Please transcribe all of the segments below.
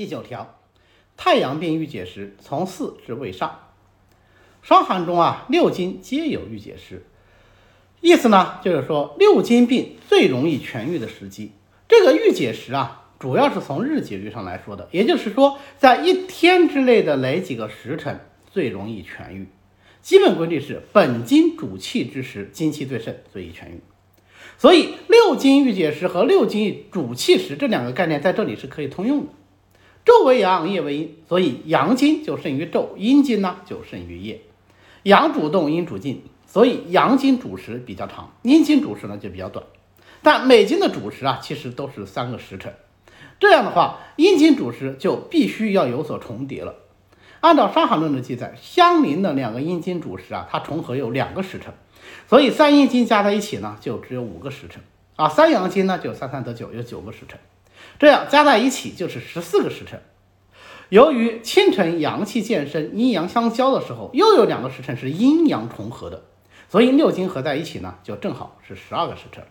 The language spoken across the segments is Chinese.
第九条，太阳病预解时，从四至胃上。伤寒中啊，六经皆有预解时，意思呢就是说六经病最容易痊愈的时机。这个预解时啊，主要是从日节律上来说的，也就是说，在一天之内的哪几个时辰最容易痊愈？基本规律是本经主气之时，精气最盛，最易痊愈。所以六经预解时和六经主气时这两个概念在这里是可以通用的。昼为阳，夜为阴，所以阳经就胜于昼，阴经呢就胜于夜。阳主动，阴主静，所以阳经主时比较长，阴经主时呢就比较短。但每经的主时啊，其实都是三个时辰。这样的话，阴经主时就必须要有所重叠了。按照《伤寒论》的记载，相邻的两个阴经主时啊，它重合有两个时辰，所以三阴经加在一起呢，就只有五个时辰啊。三阳经呢，就三三得九，有九个时辰。这样加在一起就是十四个时辰。由于清晨阳气渐升，阴阳相交的时候，又有两个时辰是阴阳重合的，所以六经合在一起呢，就正好是十二个时辰。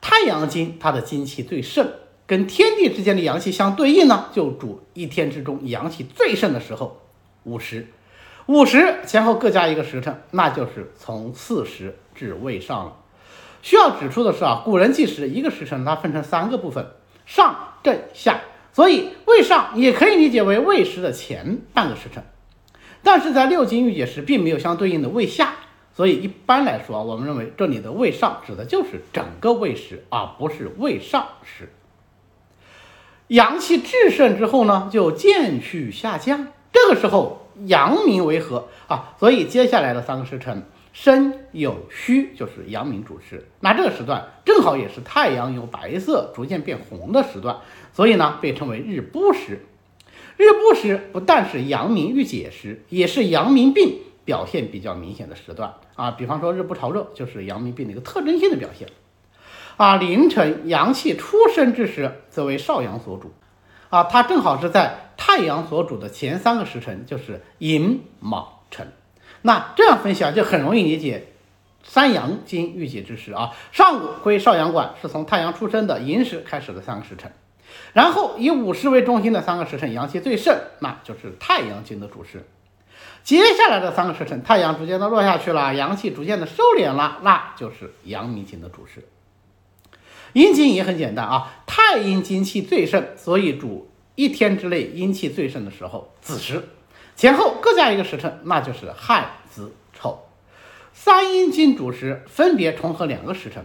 太阳经它的精气最盛，跟天地之间的阳气相对应呢，就主一天之中阳气最盛的时候，午时。午时前后各加一个时辰，那就是从巳时至未上了。需要指出的是啊，古人计时一个时辰，它分成三个部分：上、正、下。所以未上也可以理解为未时的前半个时辰。但是在六经预解时，并没有相对应的未下。所以一般来说，我们认为这里的未上指的就是整个未时，而不是未上时。阳气至盛之后呢，就渐趋下降。这个时候阳明为和啊，所以接下来的三个时辰。申酉戌就是阳明主时，那这个时段正好也是太阳由白色逐渐变红的时段，所以呢被称为日不时。日不时不但是阳明预解时，也是阳明病表现比较明显的时段啊。比方说日不潮热，就是阳明病的一个特征性的表现啊。凌晨阳气初升之时，则为少阳所主啊，它正好是在太阳所主的前三个时辰，就是寅卯辰。那这样分析啊，就很容易理解三阳经预解之时啊。上午归少阳管，是从太阳出生的寅时开始的三个时辰，然后以午时为中心的三个时辰，阳气最盛，那就是太阳经的主时。接下来的三个时辰，太阳逐渐的落下去了，阳气逐渐的收敛了，那就是阳明经的主时。阴经也很简单啊，太阴经气最盛，所以主一天之内阴气最盛的时候，子时。前后各加一个时辰，那就是亥子丑。三阴经主时分别重合两个时辰，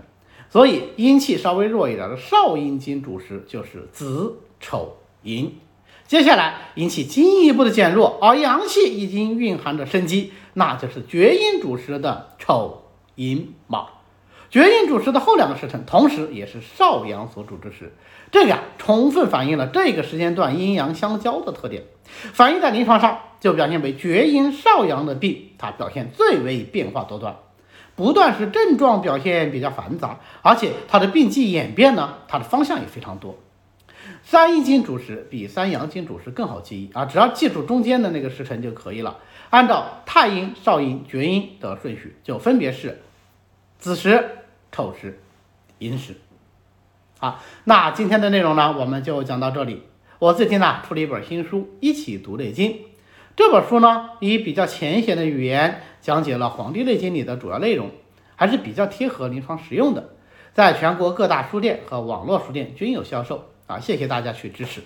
所以阴气稍微弱一点的少阴经主时就是子丑寅。接下来阴气进一步的减弱，而阳气已经蕴含着生机，那就是厥阴主时的丑寅卯。厥阴主时的后两个时辰，同时也是少阳所主之时，这个呀，充分反映了这个时间段阴阳相交的特点。反映在临床上，就表现为厥阴少阳的病，它表现最为变化多端，不但是症状表现比较繁杂，而且它的病机演变呢，它的方向也非常多。三阴经主时比三阳经主时更好记忆啊，只要记住中间的那个时辰就可以了。按照太阴、少阴、厥阴的顺序，就分别是子时。丑时、寅时，好，那今天的内容呢，我们就讲到这里。我最近呢出了一本新书《一起读内经》，这本书呢以比较浅显的语言讲解了《黄帝内经》里的主要内容，还是比较贴合临床实用的，在全国各大书店和网络书店均有销售啊，谢谢大家去支持。